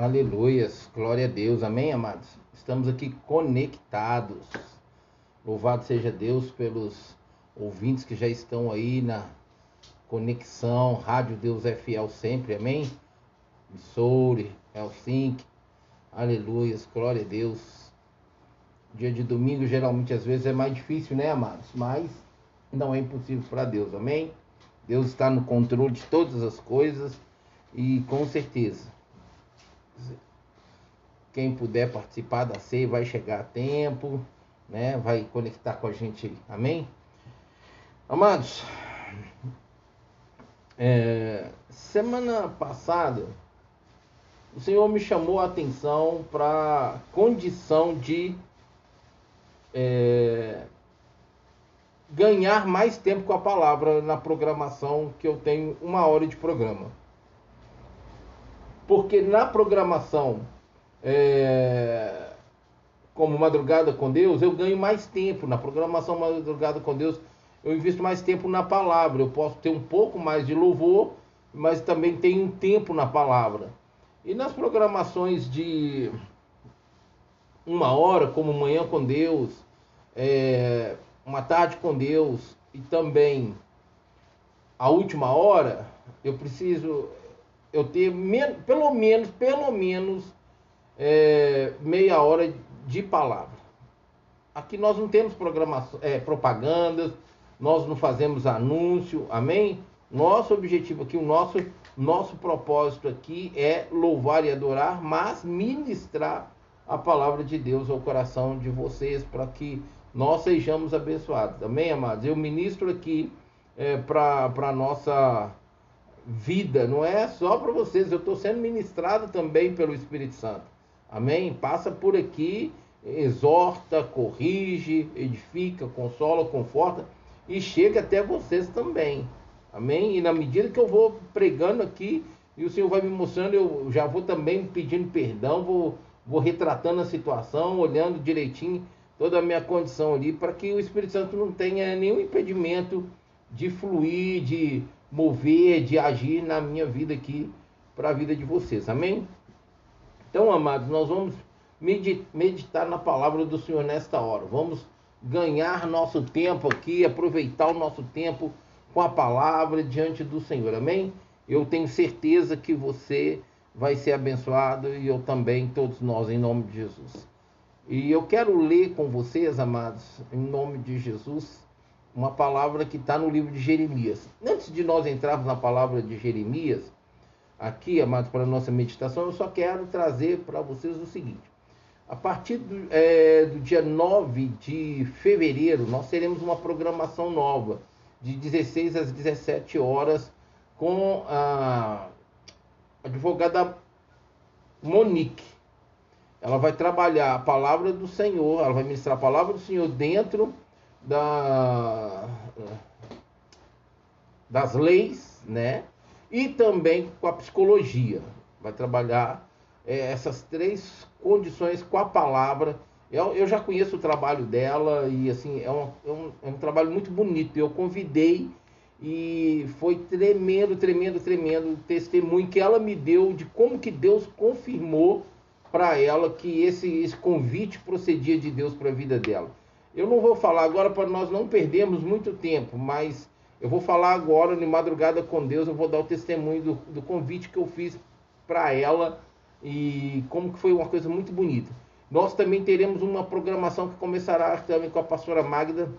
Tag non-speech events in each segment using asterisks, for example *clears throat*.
Aleluias, glória a Deus, amém, amados? Estamos aqui conectados. Louvado seja Deus pelos ouvintes que já estão aí na conexão. Rádio Deus é fiel sempre, amém? Missouri, Helsinki, aleluias, glória a Deus. Dia de domingo, geralmente, às vezes é mais difícil, né, amados? Mas não é impossível para Deus, amém? Deus está no controle de todas as coisas e com certeza quem puder participar da ceia vai chegar a tempo, né? Vai conectar com a gente, amém? Amados, é, semana passada o Senhor me chamou a atenção para a condição de é, ganhar mais tempo com a palavra na programação que eu tenho uma hora de programa. Porque na programação, é, como Madrugada com Deus, eu ganho mais tempo. Na programação Madrugada com Deus, eu invisto mais tempo na palavra. Eu posso ter um pouco mais de louvor, mas também tenho um tempo na palavra. E nas programações de uma hora, como Manhã com Deus, é, Uma Tarde com Deus e também a última hora, eu preciso eu ter pelo menos, pelo menos é, meia hora de palavra. Aqui nós não temos programação, é, propagandas, nós não fazemos anúncio, amém? Nosso objetivo aqui, o nosso, nosso propósito aqui é louvar e adorar, mas ministrar a palavra de Deus ao coração de vocês para que nós sejamos abençoados. Amém, amados? Eu ministro aqui é, para a nossa vida, não é só para vocês, eu estou sendo ministrado também pelo Espírito Santo. Amém? Passa por aqui, exorta, corrige, edifica, consola, conforta e chega até vocês também. Amém? E na medida que eu vou pregando aqui e o Senhor vai me mostrando, eu já vou também pedindo perdão, vou, vou retratando a situação, olhando direitinho toda a minha condição ali, para que o Espírito Santo não tenha nenhum impedimento de fluir, de mover, de agir na minha vida aqui, para a vida de vocês. Amém? Então, amados, nós vamos meditar na palavra do Senhor nesta hora. Vamos ganhar nosso tempo aqui, aproveitar o nosso tempo com a palavra diante do Senhor. Amém? Eu tenho certeza que você vai ser abençoado e eu também, todos nós, em nome de Jesus. E eu quero ler com vocês, amados, em nome de Jesus, uma palavra que está no livro de Jeremias. Antes de nós entrarmos na palavra de Jeremias, aqui, amados, para a nossa meditação, eu só quero trazer para vocês o seguinte. A partir do, é, do, dia 9 de fevereiro, nós teremos uma programação nova, de 16 às 17 horas, com a advogada Monique. Ela vai trabalhar a palavra do Senhor, ela vai ministrar a palavra do Senhor dentro da, das leis, né? e também com a psicologia. Vai trabalhar é, essas três condições com a palavra. Eu, eu, já conheço o trabalho dela e assim é um, é um, é um trabalho muito bonito. Eu convidei e foi tremendo, tremendo, tremendo o testemunho que ela me deu de como que Deus confirmou para ela que esse, esse convite procedia de Deus para a vida dela. Eu não vou falar agora para nós não perdermos muito tempo, mas eu vou falar agora, de madrugada com Deus, eu vou dar o testemunho do, do convite que eu fiz para ela e como que foi uma coisa muito bonita. Nós também teremos uma programação que começará também com a pastora Magda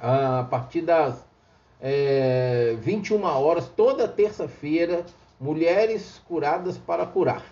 a partir das é, 21 horas, toda terça-feira, Mulheres Curadas para Curar.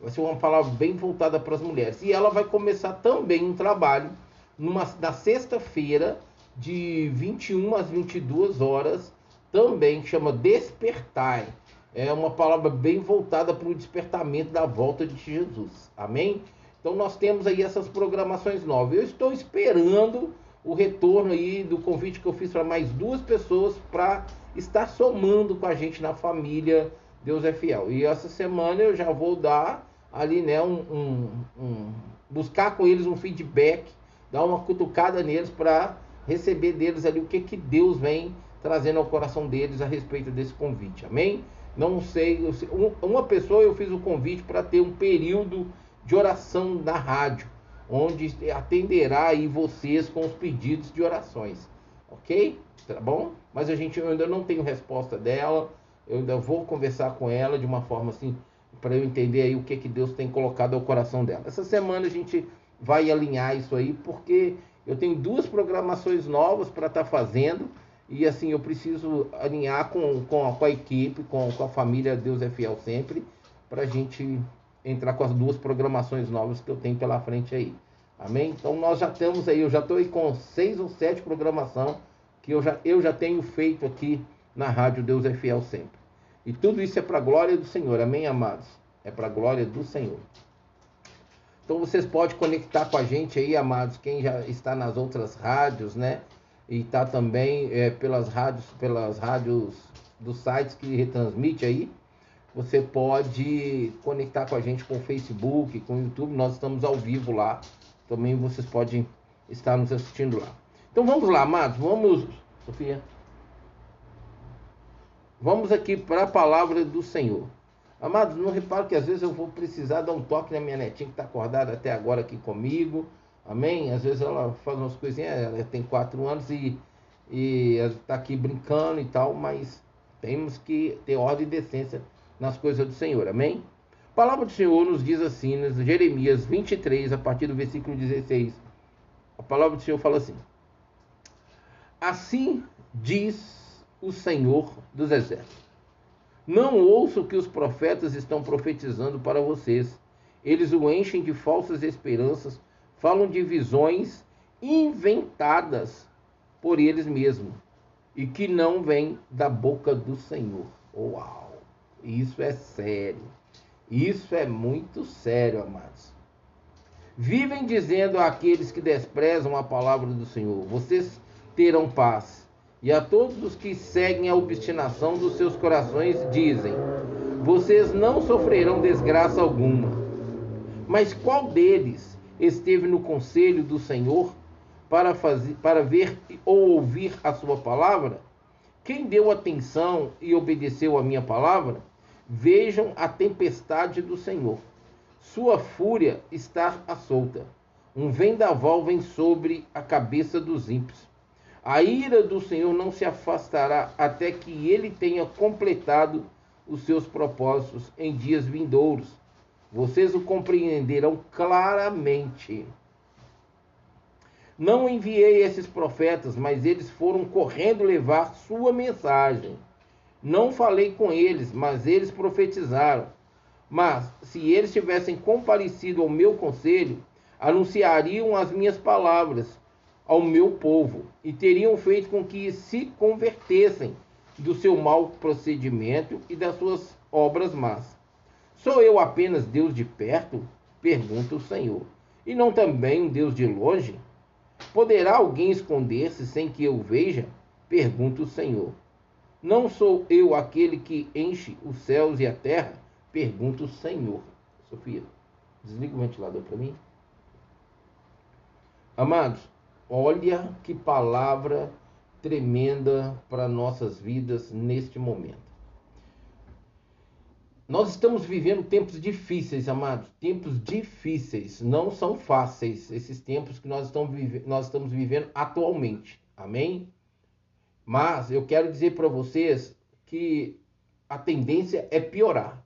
Vai ser uma palavra bem voltada para as mulheres. E ela vai começar também um trabalho numa, na sexta-feira, de 21 às 22 horas, também chama despertar. É uma palavra bem voltada para o despertamento da volta de Jesus. Amém? Então nós temos aí essas programações novas. Eu estou esperando o retorno aí do convite que eu fiz para mais duas pessoas para estar somando com a gente na família Deus é Fiel. E essa semana eu já vou dar ali, né, um, um, um buscar com eles um feedback, dar uma cutucada neles para receber deles ali o que, que Deus vem trazendo ao coração deles a respeito desse convite. Amém? Não sei, uma pessoa eu fiz o convite para ter um período de oração na rádio, onde atenderá aí vocês com os pedidos de orações, ok? Tá bom? Mas a gente eu ainda não tenho resposta dela, eu ainda vou conversar com ela de uma forma assim para eu entender aí o que que Deus tem colocado ao coração dela. Essa semana a gente vai alinhar isso aí, porque eu tenho duas programações novas para estar tá fazendo e assim eu preciso alinhar com, com, a, com a equipe, com, com a família Deus é Fiel sempre, para a gente entrar com as duas programações novas que eu tenho pela frente aí. Amém? Então nós já temos aí, eu já estou com seis ou sete programação que eu já, eu já tenho feito aqui na rádio Deus é Fiel sempre. E tudo isso é para a glória do Senhor, amém, amados? É para a glória do Senhor. Então vocês podem conectar com a gente aí, amados, quem já está nas outras rádios, né? E está também é, pelas rádios, pelas rádios dos sites que retransmite aí. Você pode conectar com a gente com o Facebook, com o YouTube. Nós estamos ao vivo lá. Também vocês podem estar nos assistindo lá. Então vamos lá, amados. Vamos, Sofia. Vamos aqui para a palavra do Senhor. Amados, não reparo que às vezes eu vou precisar dar um toque na minha netinha que está acordada até agora aqui comigo. Amém? Às vezes ela faz umas coisinhas, ela tem quatro anos e está aqui brincando e tal, mas temos que ter ordem e decência nas coisas do Senhor. Amém? A palavra do Senhor nos diz assim, em Jeremias 23, a partir do versículo 16. A palavra do Senhor fala assim: Assim diz o Senhor dos Exércitos não ouça o que os profetas estão profetizando para vocês. Eles o enchem de falsas esperanças, falam de visões inventadas por eles mesmos e que não vêm da boca do Senhor. Uau! Isso é sério. Isso é muito sério, amados. Vivem dizendo àqueles que desprezam a palavra do Senhor: vocês terão paz e a todos os que seguem a obstinação dos seus corações dizem: Vocês não sofrerão desgraça alguma. Mas qual deles esteve no conselho do Senhor para, fazer, para ver ou ouvir a sua palavra? Quem deu atenção e obedeceu a minha palavra? Vejam a tempestade do Senhor. Sua fúria está à solta. Um vendaval vem sobre a cabeça dos ímpios. A ira do Senhor não se afastará até que ele tenha completado os seus propósitos em dias vindouros. Vocês o compreenderão claramente. Não enviei esses profetas, mas eles foram correndo levar sua mensagem. Não falei com eles, mas eles profetizaram. Mas, se eles tivessem comparecido ao meu conselho, anunciariam as minhas palavras ao meu povo e teriam feito com que se convertessem do seu mau procedimento e das suas obras más. Sou eu apenas Deus de perto? Pergunta o Senhor. E não também um Deus de longe? Poderá alguém esconder-se sem que eu veja? Pergunta o Senhor. Não sou eu aquele que enche os céus e a terra? Pergunta o Senhor. Sofia, desliga o ventilador para mim. Amados, Olha que palavra tremenda para nossas vidas neste momento. Nós estamos vivendo tempos difíceis, amados. Tempos difíceis. Não são fáceis esses tempos que nós estamos, vive nós estamos vivendo atualmente. Amém? Mas eu quero dizer para vocês que a tendência é piorar.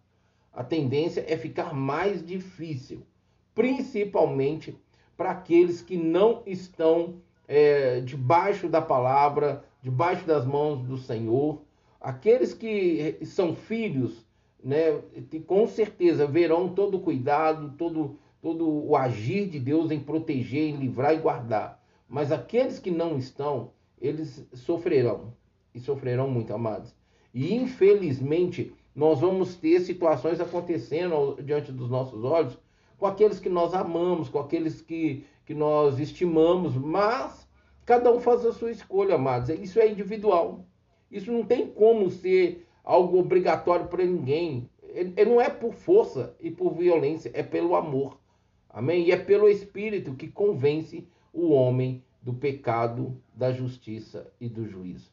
A tendência é ficar mais difícil. Principalmente para aqueles que não estão é, debaixo da palavra, debaixo das mãos do Senhor. Aqueles que são filhos, né, com certeza verão todo o cuidado, todo, todo o agir de Deus em proteger, em livrar e guardar. Mas aqueles que não estão, eles sofrerão. E sofrerão muito, amados. E infelizmente, nós vamos ter situações acontecendo diante dos nossos olhos com aqueles que nós amamos, com aqueles que, que nós estimamos, mas cada um faz a sua escolha, amados. Isso é individual. Isso não tem como ser algo obrigatório para ninguém. Ele não é por força e por violência, é pelo amor. Amém? E é pelo Espírito que convence o homem do pecado, da justiça e do juízo.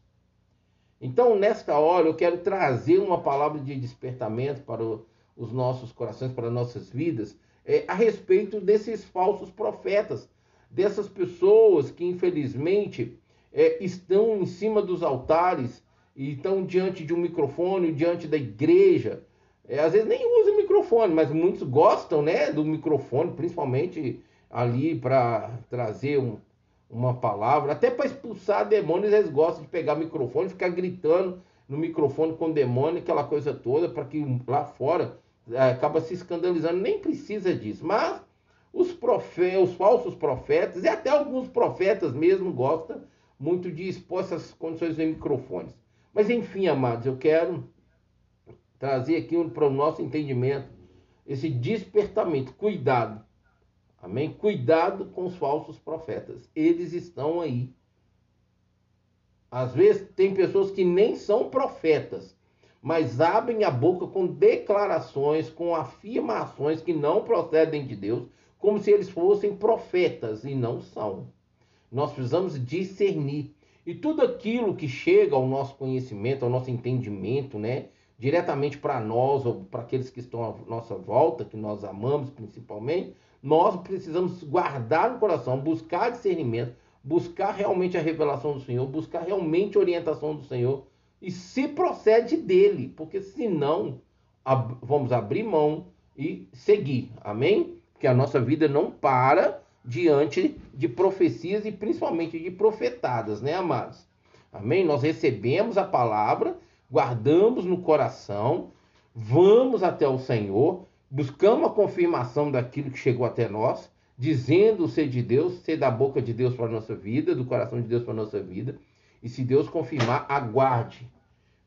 Então, nesta hora, eu quero trazer uma palavra de despertamento para os nossos corações, para nossas vidas, é, a respeito desses falsos profetas, dessas pessoas que, infelizmente, é, estão em cima dos altares e estão diante de um microfone, diante da igreja. É, às vezes nem usam microfone, mas muitos gostam né, do microfone, principalmente ali para trazer um, uma palavra, até para expulsar demônios, eles gostam de pegar o microfone e ficar gritando no microfone com demônio, aquela coisa toda, para que lá fora acaba se escandalizando. Nem precisa disso. Mas os, profe os falsos profetas, e até alguns profetas mesmo, gostam muito de expor essas condições em microfones. Mas enfim, amados, eu quero trazer aqui para o nosso entendimento esse despertamento. Cuidado Amém? Cuidado com os falsos profetas. Eles estão aí. Às vezes tem pessoas que nem são profetas, mas abrem a boca com declarações, com afirmações que não procedem de Deus, como se eles fossem profetas e não são. Nós precisamos discernir. E tudo aquilo que chega ao nosso conhecimento, ao nosso entendimento, né, diretamente para nós ou para aqueles que estão à nossa volta, que nós amamos principalmente, nós precisamos guardar no coração, buscar discernimento, buscar realmente a revelação do Senhor, buscar realmente a orientação do Senhor e se procede dele, porque senão ab vamos abrir mão e seguir. Amém? Que a nossa vida não para diante de profecias e principalmente de profetadas, né, amados? Amém? Nós recebemos a palavra, guardamos no coração, vamos até o Senhor buscamos a confirmação daquilo que chegou até nós, dizendo ser de Deus, ser da boca de Deus para a nossa vida, do coração de Deus para a nossa vida. E se Deus confirmar, aguarde,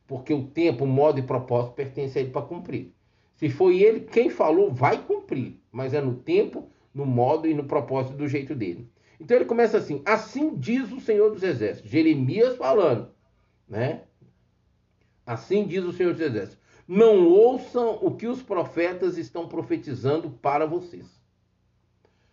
porque o tempo, o modo e propósito pertence a Ele para cumprir. Se foi Ele quem falou, vai cumprir, mas é no tempo, no modo e no propósito do jeito dele. Então ele começa assim: Assim diz o Senhor dos Exércitos, Jeremias falando, né? Assim diz o Senhor dos Exércitos não ouçam o que os profetas estão profetizando para vocês.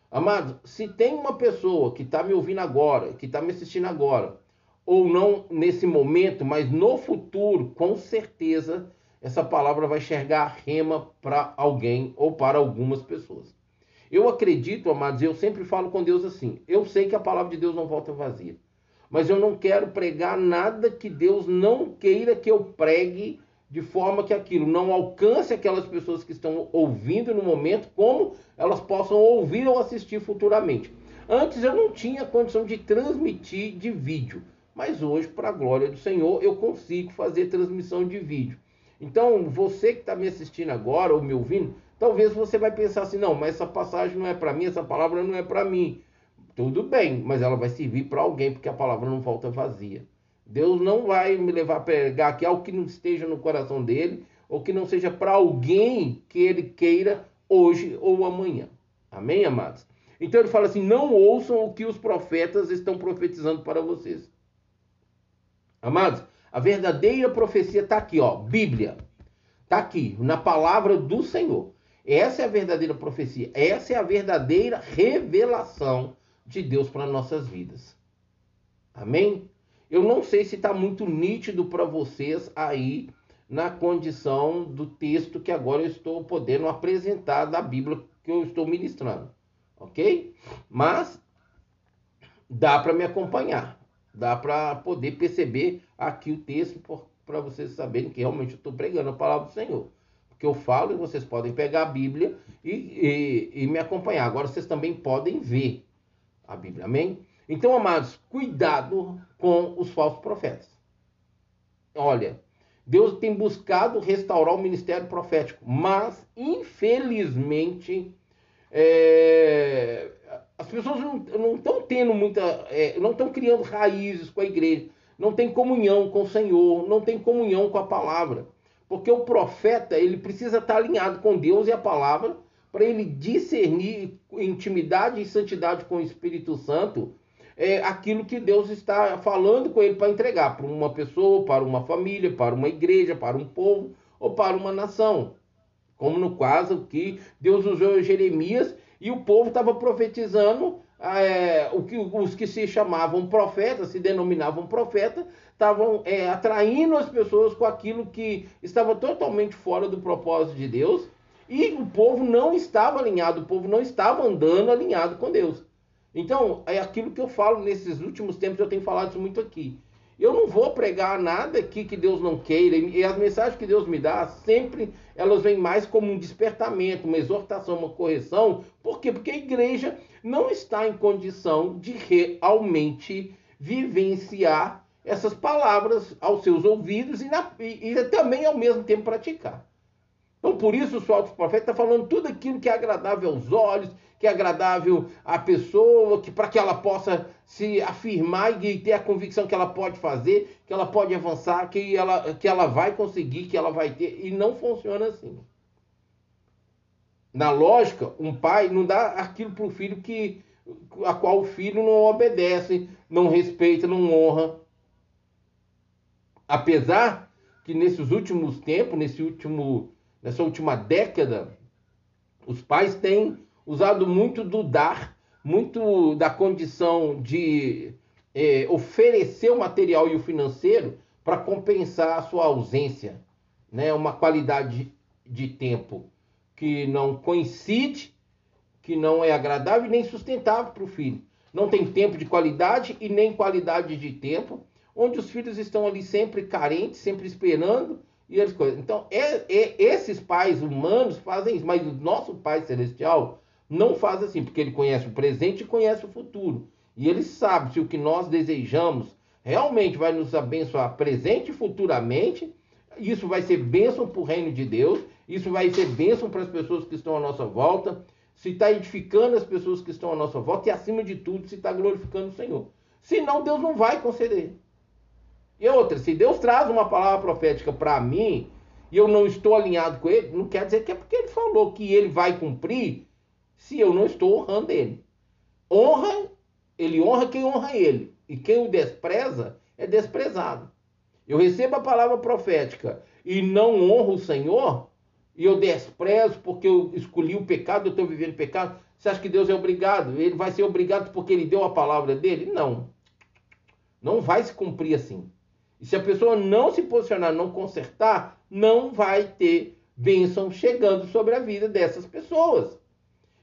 Amados, se tem uma pessoa que está me ouvindo agora, que está me assistindo agora, ou não nesse momento, mas no futuro, com certeza essa palavra vai enxergar rema para alguém ou para algumas pessoas. Eu acredito, amados, eu sempre falo com Deus assim: eu sei que a palavra de Deus não volta vazia, mas eu não quero pregar nada que Deus não queira que eu pregue de forma que aquilo não alcance aquelas pessoas que estão ouvindo no momento, como elas possam ouvir ou assistir futuramente. Antes eu não tinha condição de transmitir de vídeo, mas hoje, para a glória do Senhor, eu consigo fazer transmissão de vídeo. Então, você que está me assistindo agora ou me ouvindo, talvez você vai pensar assim: não, mas essa passagem não é para mim, essa palavra não é para mim. Tudo bem, mas ela vai servir para alguém, porque a palavra não volta vazia. Deus não vai me levar a pregar aqui algo que não esteja no coração dele, ou que não seja para alguém que ele queira hoje ou amanhã. Amém, amados? Então ele fala assim: não ouçam o que os profetas estão profetizando para vocês. Amados, a verdadeira profecia está aqui, ó, Bíblia. Está aqui, na palavra do Senhor. Essa é a verdadeira profecia. Essa é a verdadeira revelação de Deus para nossas vidas. Amém? Eu não sei se está muito nítido para vocês aí na condição do texto que agora eu estou podendo apresentar da Bíblia que eu estou ministrando, ok? Mas dá para me acompanhar, dá para poder perceber aqui o texto para vocês saberem que realmente eu estou pregando a palavra do Senhor. Porque eu falo e vocês podem pegar a Bíblia e, e, e me acompanhar. Agora vocês também podem ver a Bíblia, amém? Então, amados, cuidado com os falsos profetas. Olha, Deus tem buscado restaurar o ministério profético, mas infelizmente é, as pessoas não estão tendo muita, é, não estão criando raízes com a igreja, não tem comunhão com o Senhor, não tem comunhão com a palavra, porque o profeta ele precisa estar alinhado com Deus e a palavra para ele discernir intimidade e santidade com o Espírito Santo é, aquilo que Deus está falando com ele para entregar para uma pessoa, para uma família, para uma igreja, para um povo ou para uma nação. Como no caso que Deus usou Jeremias e o povo estava profetizando é, o que, os que se chamavam profetas, se denominavam profetas, estavam é, atraindo as pessoas com aquilo que estava totalmente fora do propósito de Deus e o povo não estava alinhado, o povo não estava andando alinhado com Deus. Então, é aquilo que eu falo nesses últimos tempos, eu tenho falado isso muito aqui. Eu não vou pregar nada aqui que Deus não queira, e as mensagens que Deus me dá, sempre elas vêm mais como um despertamento, uma exortação, uma correção. Por quê? Porque a igreja não está em condição de realmente vivenciar essas palavras aos seus ouvidos e, na, e, e também ao mesmo tempo praticar. Então, por isso, o falso profeta está falando tudo aquilo que é agradável aos olhos, que é agradável à pessoa, que para que ela possa se afirmar e ter a convicção que ela pode fazer, que ela pode avançar, que ela, que ela vai conseguir, que ela vai ter. E não funciona assim. Na lógica, um pai não dá aquilo para o filho que a qual o filho não obedece, não respeita, não honra. Apesar que nesses últimos tempos, nesse último, nessa última década, os pais têm usado muito do dar, muito da condição de é, oferecer o material e o financeiro para compensar a sua ausência, né? Uma qualidade de tempo que não coincide, que não é agradável nem sustentável para o filho. Não tem tempo de qualidade e nem qualidade de tempo, onde os filhos estão ali sempre carentes, sempre esperando e coisas. Então, é, é, esses pais humanos fazem isso, mas o nosso Pai Celestial não faz assim, porque ele conhece o presente e conhece o futuro. E ele sabe se o que nós desejamos realmente vai nos abençoar presente e futuramente. Isso vai ser bênção para o reino de Deus, isso vai ser bênção para as pessoas que estão à nossa volta, se está edificando as pessoas que estão à nossa volta e, acima de tudo, se está glorificando o Senhor. Senão, Deus não vai conceder. E outra, se Deus traz uma palavra profética para mim e eu não estou alinhado com ele, não quer dizer que é porque ele falou que ele vai cumprir se eu não estou honrando ele. Honra, ele honra quem honra ele. E quem o despreza é desprezado. Eu recebo a palavra profética e não honro o Senhor, e eu desprezo porque eu escolhi o pecado, eu estou vivendo pecado. Você acha que Deus é obrigado? Ele vai ser obrigado porque ele deu a palavra dele? Não. Não vai se cumprir assim. E se a pessoa não se posicionar, não consertar, não vai ter bênção chegando sobre a vida dessas pessoas.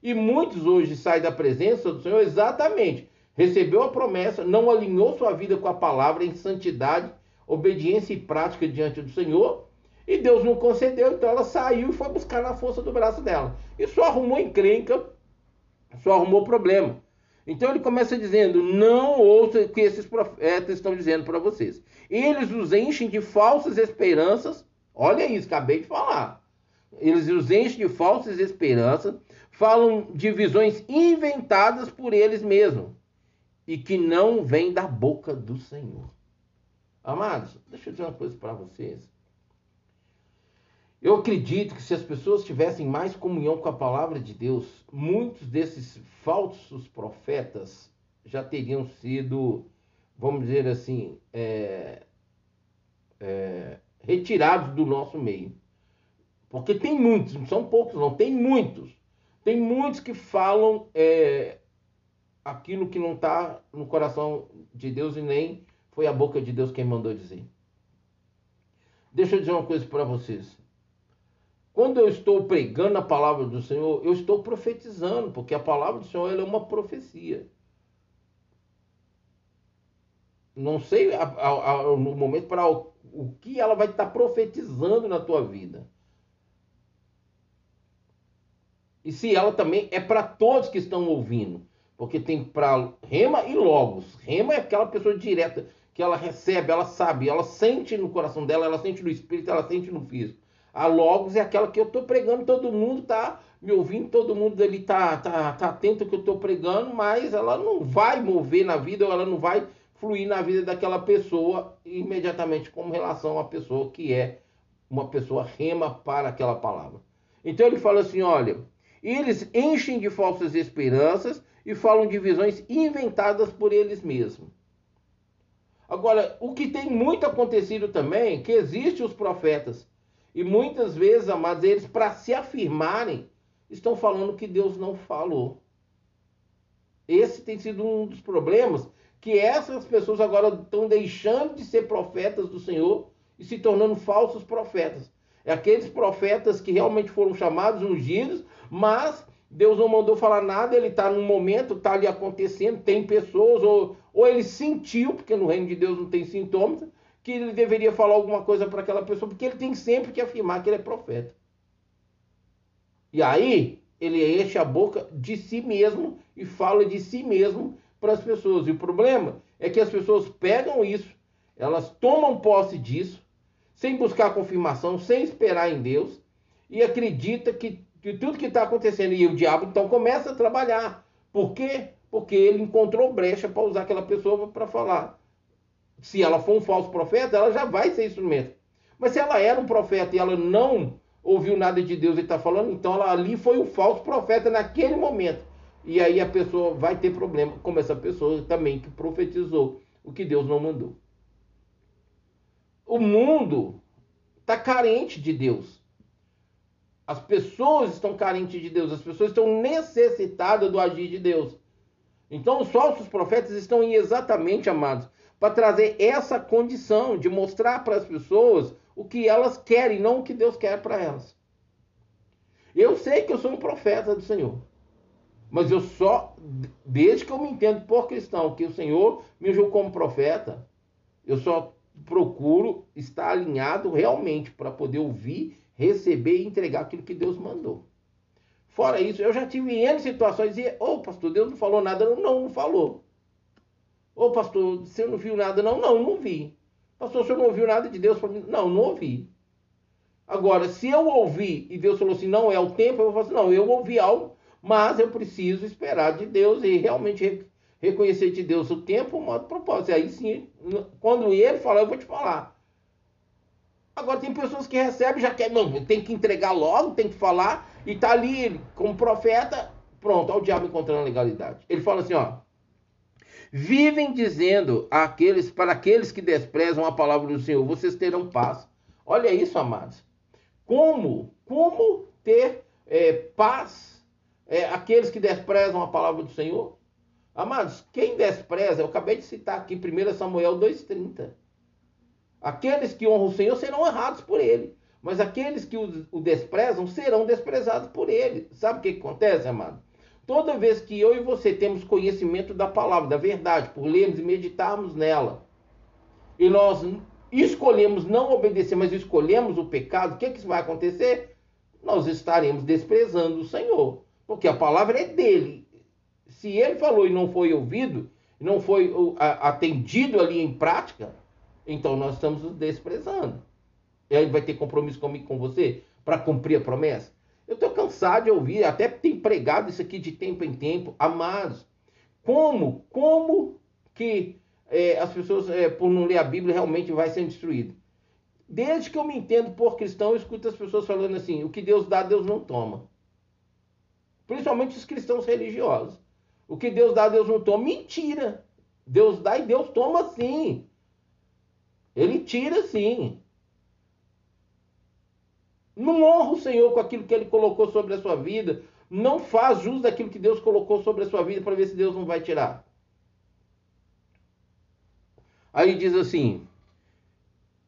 E muitos hoje saem da presença do Senhor exatamente. Recebeu a promessa, não alinhou sua vida com a palavra em santidade, obediência e prática diante do Senhor. E Deus não concedeu, então ela saiu e foi buscar na força do braço dela. E só arrumou encrenca, só arrumou problema. Então ele começa dizendo: Não ouça o que esses profetas estão dizendo para vocês. Eles os enchem de falsas esperanças. Olha isso, acabei de falar. Eles os enchem de falsas esperanças falam de visões inventadas por eles mesmos e que não vêm da boca do Senhor. Amados, deixa eu dizer uma coisa para vocês. Eu acredito que se as pessoas tivessem mais comunhão com a palavra de Deus, muitos desses falsos profetas já teriam sido, vamos dizer assim, é, é, retirados do nosso meio. Porque tem muitos, não são poucos, não, tem muitos tem muitos que falam é, aquilo que não está no coração de Deus e nem foi a boca de Deus quem mandou dizer. Deixa eu dizer uma coisa para vocês. Quando eu estou pregando a palavra do Senhor, eu estou profetizando, porque a palavra do Senhor é uma profecia. Não sei no momento para o que ela vai estar profetizando na tua vida. E se ela também é para todos que estão ouvindo. Porque tem para rema e logos. Rema é aquela pessoa direta que ela recebe, ela sabe, ela sente no coração dela, ela sente no espírito, ela sente no físico. A logos é aquela que eu estou pregando, todo mundo está me ouvindo, todo mundo ali está tá, tá atento ao que eu estou pregando, mas ela não vai mover na vida, ou ela não vai fluir na vida daquela pessoa imediatamente como relação à pessoa que é uma pessoa rema para aquela palavra. Então ele fala assim: olha, eles enchem de falsas esperanças e falam de visões inventadas por eles mesmos. Agora, o que tem muito acontecido também, que existem os profetas, e muitas vezes, amados, eles, para se afirmarem, estão falando que Deus não falou. Esse tem sido um dos problemas que essas pessoas agora estão deixando de ser profetas do Senhor e se tornando falsos profetas. É aqueles profetas que realmente foram chamados, ungidos, mas Deus não mandou falar nada, ele está num momento, está ali acontecendo, tem pessoas, ou, ou ele sentiu, porque no reino de Deus não tem sintomas, que ele deveria falar alguma coisa para aquela pessoa, porque ele tem sempre que afirmar que ele é profeta. E aí, ele enche a boca de si mesmo e fala de si mesmo para as pessoas. E o problema é que as pessoas pegam isso, elas tomam posse disso, sem buscar confirmação, sem esperar em Deus, e acredita que, que tudo que está acontecendo, e o diabo então começa a trabalhar. Por quê? Porque ele encontrou brecha para usar aquela pessoa para falar. Se ela for um falso profeta, ela já vai ser instrumento. Mas se ela era um profeta e ela não ouviu nada de Deus e está falando, então ela ali foi um falso profeta naquele momento. E aí a pessoa vai ter problema, como essa pessoa também que profetizou o que Deus não mandou. O mundo está carente de Deus. As pessoas estão carentes de Deus, as pessoas estão necessitadas do agir de Deus. Então os falsos profetas estão exatamente, amados, para trazer essa condição de mostrar para as pessoas o que elas querem, não o que Deus quer para elas. Eu sei que eu sou um profeta do Senhor. Mas eu só, desde que eu me entendo por cristão, que o Senhor me julgou como profeta, eu só procuro estar alinhado realmente para poder ouvir, receber e entregar aquilo que Deus mandou. Fora isso, eu já tive N situações e, ô oh, pastor, Deus não falou nada, não, não, não falou. Ô pastor, você não viu nada, não, não, não vi. Pastor, o senhor não ouviu nada de Deus para mim? Não, não ouvi. Agora, se eu ouvi e Deus falou assim, não é o tempo, eu vou falar assim, não, eu ouvi algo, mas eu preciso esperar de Deus e realmente reconhecer de Deus o tempo, o modo, propósito. E aí sim, quando ele falar, eu vou te falar. Agora tem pessoas que recebem já quer, não, tem que entregar logo, tem que falar, e tá ali ele, como profeta, pronto, olha o diabo encontrando a legalidade. Ele fala assim, ó, vivem dizendo àqueles, para aqueles que desprezam a palavra do Senhor, vocês terão paz. Olha isso, amados. Como, como ter é, paz é, aqueles que desprezam a palavra do Senhor? Amados, quem despreza, eu acabei de citar aqui 1 Samuel 2,30. Aqueles que honram o Senhor serão honrados por ele. Mas aqueles que o, o desprezam serão desprezados por ele. Sabe o que, acontece, amado? Toda vez que eu e você temos conhecimento da palavra, da verdade, por lermos e meditarmos nela, e nós escolhemos não obedecer, mas escolhemos o pecado, o que, que vai acontecer? Nós estaremos desprezando o Senhor, porque a palavra é dele. Se ele falou e não foi ouvido, não foi atendido ali em prática, então nós estamos desprezando. E aí vai ter compromisso comigo, com você, para cumprir a promessa? Eu estou cansado de ouvir, até tem pregado isso aqui de tempo em tempo, amados. Como, como que é, as pessoas, é, por não ler a Bíblia, realmente vai ser destruído? Desde que eu me entendo por cristão, eu escuto as pessoas falando assim: o que Deus dá, Deus não toma. Principalmente os cristãos religiosos. O que Deus dá, Deus não toma. Mentira! Deus dá e Deus toma sim. Ele tira sim. Não honra o Senhor com aquilo que ele colocou sobre a sua vida. Não faz jus daquilo que Deus colocou sobre a sua vida para ver se Deus não vai tirar. Aí diz assim: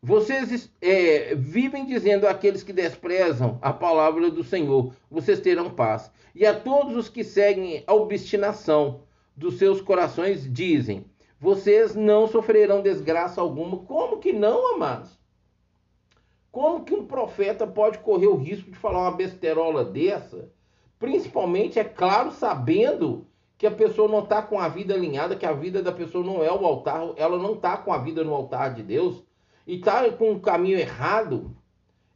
Vocês é, vivem dizendo àqueles que desprezam a palavra do Senhor, vocês terão paz. E a todos os que seguem a obstinação dos seus corações, dizem: Vocês não sofrerão desgraça alguma. Como que não, amados? Como que um profeta pode correr o risco de falar uma besterola dessa? Principalmente, é claro, sabendo que a pessoa não está com a vida alinhada, que a vida da pessoa não é o altar, ela não está com a vida no altar de Deus, e está com o caminho errado,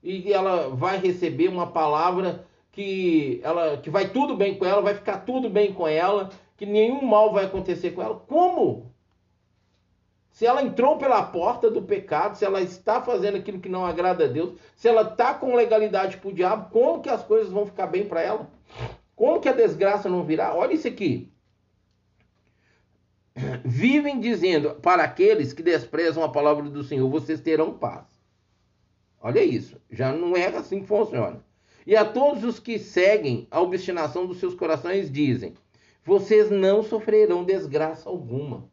e ela vai receber uma palavra que, ela, que vai tudo bem com ela, vai ficar tudo bem com ela, que nenhum mal vai acontecer com ela. Como? Se ela entrou pela porta do pecado, se ela está fazendo aquilo que não agrada a Deus, se ela está com legalidade para o diabo, como que as coisas vão ficar bem para ela? Como que a desgraça não virá? Olha isso aqui. *clears throat* Vivem dizendo para aqueles que desprezam a palavra do Senhor, vocês terão paz. Olha isso, já não é assim que funciona. E a todos os que seguem a obstinação dos seus corações dizem: vocês não sofrerão desgraça alguma.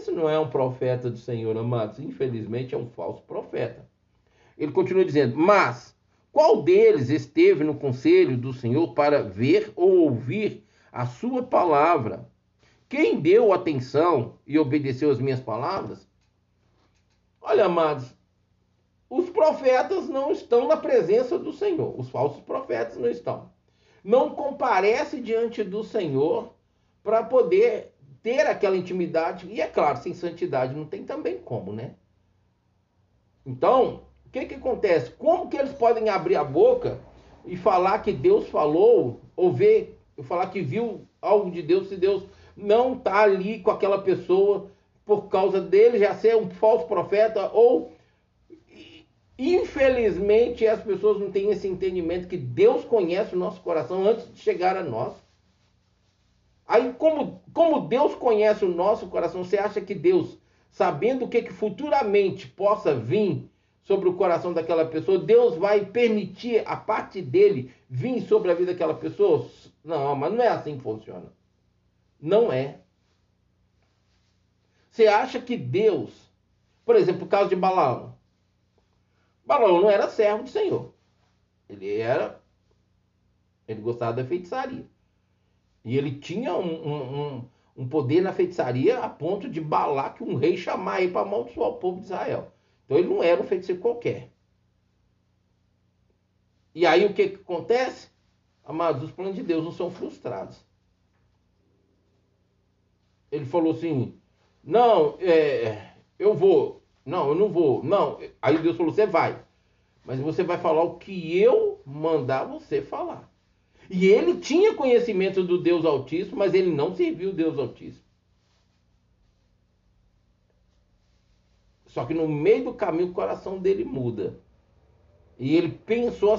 Esse não é um profeta do Senhor, amados. Infelizmente é um falso profeta. Ele continua dizendo: Mas qual deles esteve no conselho do Senhor para ver ou ouvir a sua palavra? Quem deu atenção e obedeceu as minhas palavras? Olha, amados, os profetas não estão na presença do Senhor. Os falsos profetas não estão. Não comparece diante do Senhor para poder ter aquela intimidade. E é claro, sem santidade não tem também como, né? Então, o que, que acontece? Como que eles podem abrir a boca e falar que Deus falou, ou ver, falar que viu algo de Deus, se Deus não está ali com aquela pessoa por causa dele já ser um falso profeta, ou infelizmente as pessoas não têm esse entendimento que Deus conhece o nosso coração antes de chegar a nós. Aí, como, como Deus conhece o nosso coração, você acha que Deus, sabendo o que, que futuramente possa vir sobre o coração daquela pessoa, Deus vai permitir a parte dele vir sobre a vida daquela pessoa? Não, mas não é assim que funciona. Não é. Você acha que Deus, por exemplo, o caso de Balaão. Balaão não era servo do Senhor. Ele era. Ele gostava da feitiçaria. E ele tinha um, um, um poder na feitiçaria a ponto de Balaque, um rei, chamar ele para amaldiçoar o povo de Israel. Então ele não era um feiticeiro qualquer. E aí o que, que acontece? Amados, os planos de Deus não são frustrados. Ele falou assim: Não, é, eu vou. Não, eu não vou. Não. Aí Deus falou: Você vai. Mas você vai falar o que eu mandar você falar. E ele tinha conhecimento do Deus Altíssimo, mas ele não serviu o Deus Altíssimo. Só que no meio do caminho o coração dele muda. E ele pensou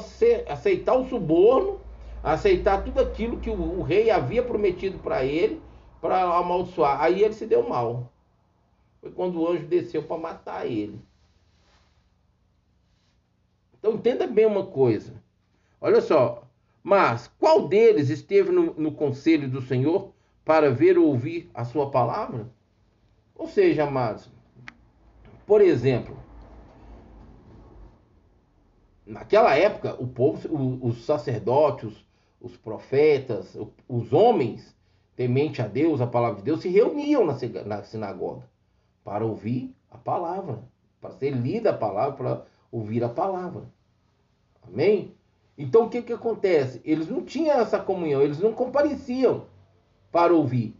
aceitar o suborno, aceitar tudo aquilo que o, rei havia prometido para ele, para amaldiçoar. Aí ele se deu mal. Foi quando o anjo desceu para matar ele. Então entenda bem uma coisa. Olha só. Mas qual deles esteve no, no conselho do Senhor para ver ou ouvir a sua palavra? Ou seja, amados, por exemplo, naquela época, o povo, os sacerdotes, os profetas, os homens temente a Deus, a palavra de Deus, se reuniam na sinagoga para ouvir a palavra, para ser lida a palavra, para ouvir a palavra. Amém? Então o que, que acontece? Eles não tinham essa comunhão, eles não compareciam para ouvir.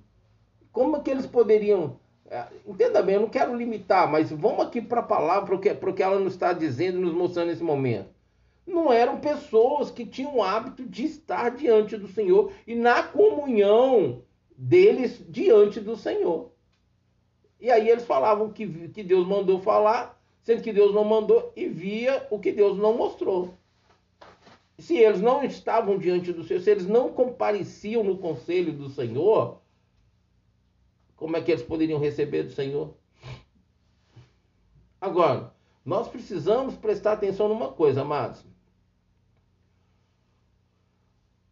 Como que eles poderiam é, entenda bem, eu não quero limitar, mas vamos aqui para a palavra, para o que ela nos está dizendo, nos mostrando nesse momento. Não eram pessoas que tinham o hábito de estar diante do Senhor e na comunhão deles diante do Senhor. E aí eles falavam que, que Deus mandou falar, sendo que Deus não mandou, e via o que Deus não mostrou. Se eles não estavam diante do Senhor, se eles não compareciam no conselho do Senhor, como é que eles poderiam receber do Senhor? Agora, nós precisamos prestar atenção numa coisa, amados.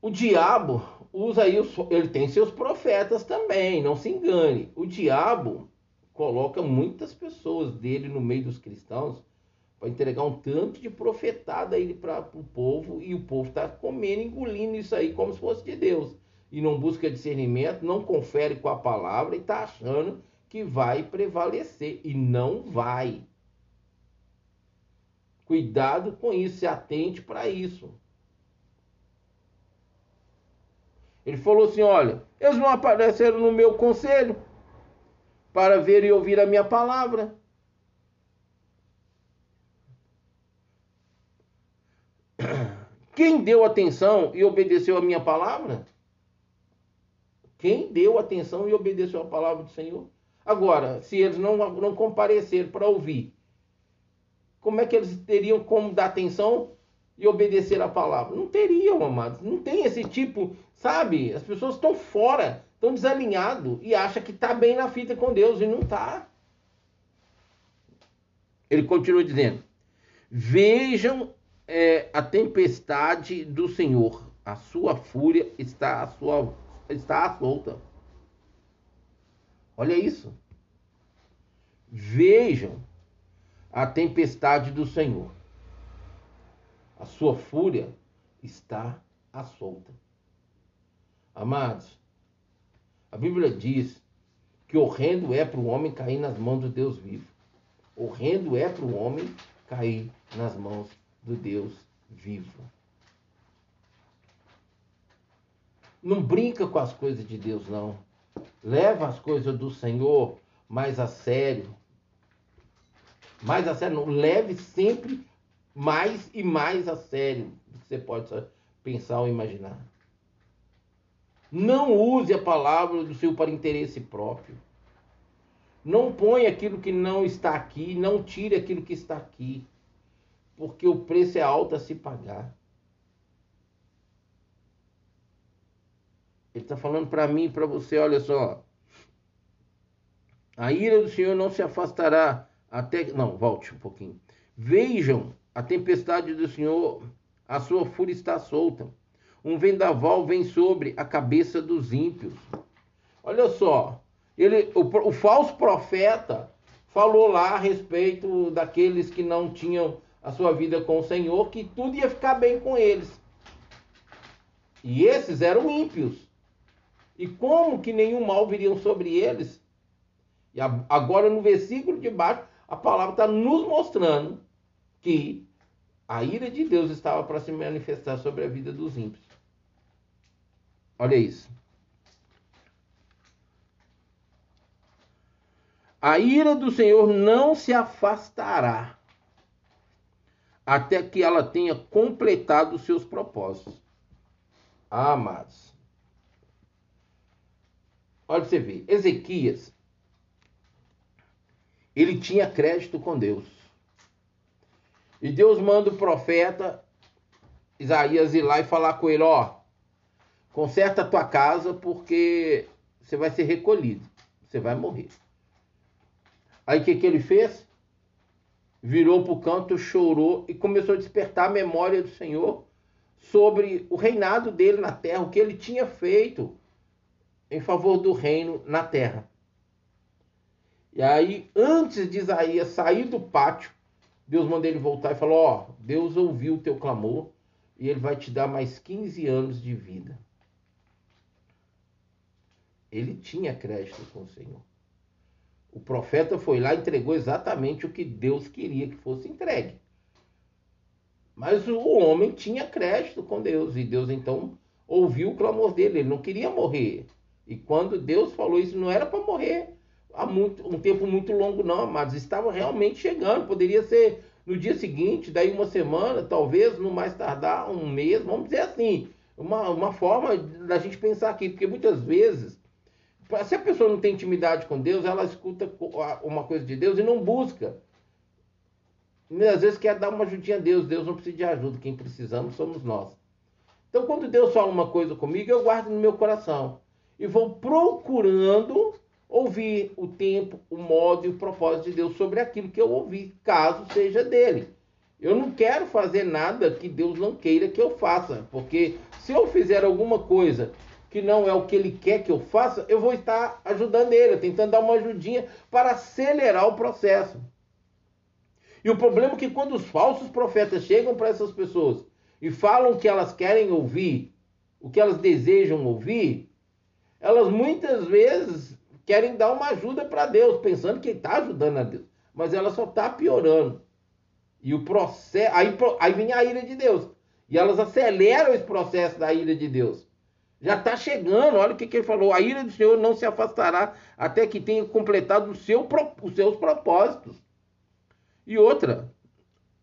O diabo usa aí, ele tem seus profetas também, não se engane. O diabo coloca muitas pessoas dele no meio dos cristãos para entregar um tanto de profetada aí para o povo e o povo está comendo, engolindo isso aí como se fosse de Deus e não busca discernimento, não confere com a palavra e está achando que vai prevalecer. E não vai. Cuidado com isso, se atente para isso. Ele falou assim: olha, eles não apareceram no meu conselho para ver e ouvir a minha palavra. Quem deu atenção e obedeceu a minha palavra? Quem deu atenção e obedeceu a palavra do Senhor? Agora, se eles não, não compareceram para ouvir, como é que eles teriam como dar atenção e obedecer a palavra? Não teriam, amados. Não tem esse tipo, sabe? As pessoas estão fora, estão desalinhados e acham que está bem na fita com Deus e não está. Ele continua dizendo: Vejam é, a tempestade do Senhor a sua fúria está à sua está à solta. Olha isso. Vejam a tempestade do Senhor. A sua fúria está à solta. Amados, a Bíblia diz que horrendo é para o homem cair nas mãos do Deus vivo. Horrendo é para o homem cair nas mãos do Deus vivo. Não brinca com as coisas de Deus, não. Leva as coisas do Senhor mais a sério. Mais a sério, não. Leve sempre mais e mais a sério do que você pode pensar ou imaginar. Não use a palavra do seu para interesse próprio. Não põe aquilo que não está aqui, não tire aquilo que está aqui, porque o preço é alto a se pagar. Ele está falando para mim e para você, olha só. A ira do Senhor não se afastará até. Não, volte um pouquinho. Vejam a tempestade do Senhor, a sua fúria está solta. Um vendaval vem sobre a cabeça dos ímpios. Olha só, ele, o, o falso profeta falou lá a respeito daqueles que não tinham a sua vida com o Senhor, que tudo ia ficar bem com eles. E esses eram ímpios. E como que nenhum mal viria sobre eles? E agora no versículo de baixo, a palavra está nos mostrando que a ira de Deus estava para se manifestar sobre a vida dos ímpios. Olha isso. A ira do Senhor não se afastará até que ela tenha completado os seus propósitos. Ah, amados. Olha você ver. Ezequias, ele tinha crédito com Deus. E Deus manda o profeta Isaías ir lá e falar com ele: Ó, conserta a tua casa porque você vai ser recolhido, você vai morrer. Aí o que, que ele fez? Virou para o canto, chorou e começou a despertar a memória do Senhor sobre o reinado dele na terra, o que ele tinha feito em favor do reino na terra. E aí, antes de Isaías sair do pátio, Deus manda ele voltar e falou: Ó, oh, Deus ouviu o teu clamor e ele vai te dar mais 15 anos de vida. Ele tinha crédito com o Senhor. O profeta foi lá e entregou exatamente o que Deus queria que fosse entregue. Mas o homem tinha crédito com Deus e Deus então ouviu o clamor dele. Ele não queria morrer. E quando Deus falou isso, não era para morrer há muito, um tempo muito longo, não, amados. Estava realmente chegando. Poderia ser no dia seguinte, daí uma semana, talvez, no mais tardar um mês, vamos dizer assim. Uma, uma forma da gente pensar aqui, porque muitas vezes se a pessoa não tem intimidade com Deus, ela escuta uma coisa de Deus e não busca. E às vezes quer dar uma ajudinha a Deus. Deus não precisa de ajuda. Quem precisamos somos nós. Então, quando Deus fala uma coisa comigo, eu guardo no meu coração. E vou procurando ouvir o tempo, o modo e o propósito de Deus sobre aquilo que eu ouvi, caso seja dele. Eu não quero fazer nada que Deus não queira que eu faça, porque se eu fizer alguma coisa que não é o que ele quer que eu faça, eu vou estar ajudando ele, tentando dar uma ajudinha para acelerar o processo. E o problema é que quando os falsos profetas chegam para essas pessoas e falam o que elas querem ouvir, o que elas desejam ouvir, elas muitas vezes querem dar uma ajuda para Deus, pensando que está ajudando a Deus, mas ela só está piorando. E o processo, aí, aí vem a ira de Deus. E elas aceleram esse processo da ira de Deus. Já está chegando, olha o que, que, ele falou: a ira do Senhor não se afastará até que tenha completado seu, os seus propósitos. E outra,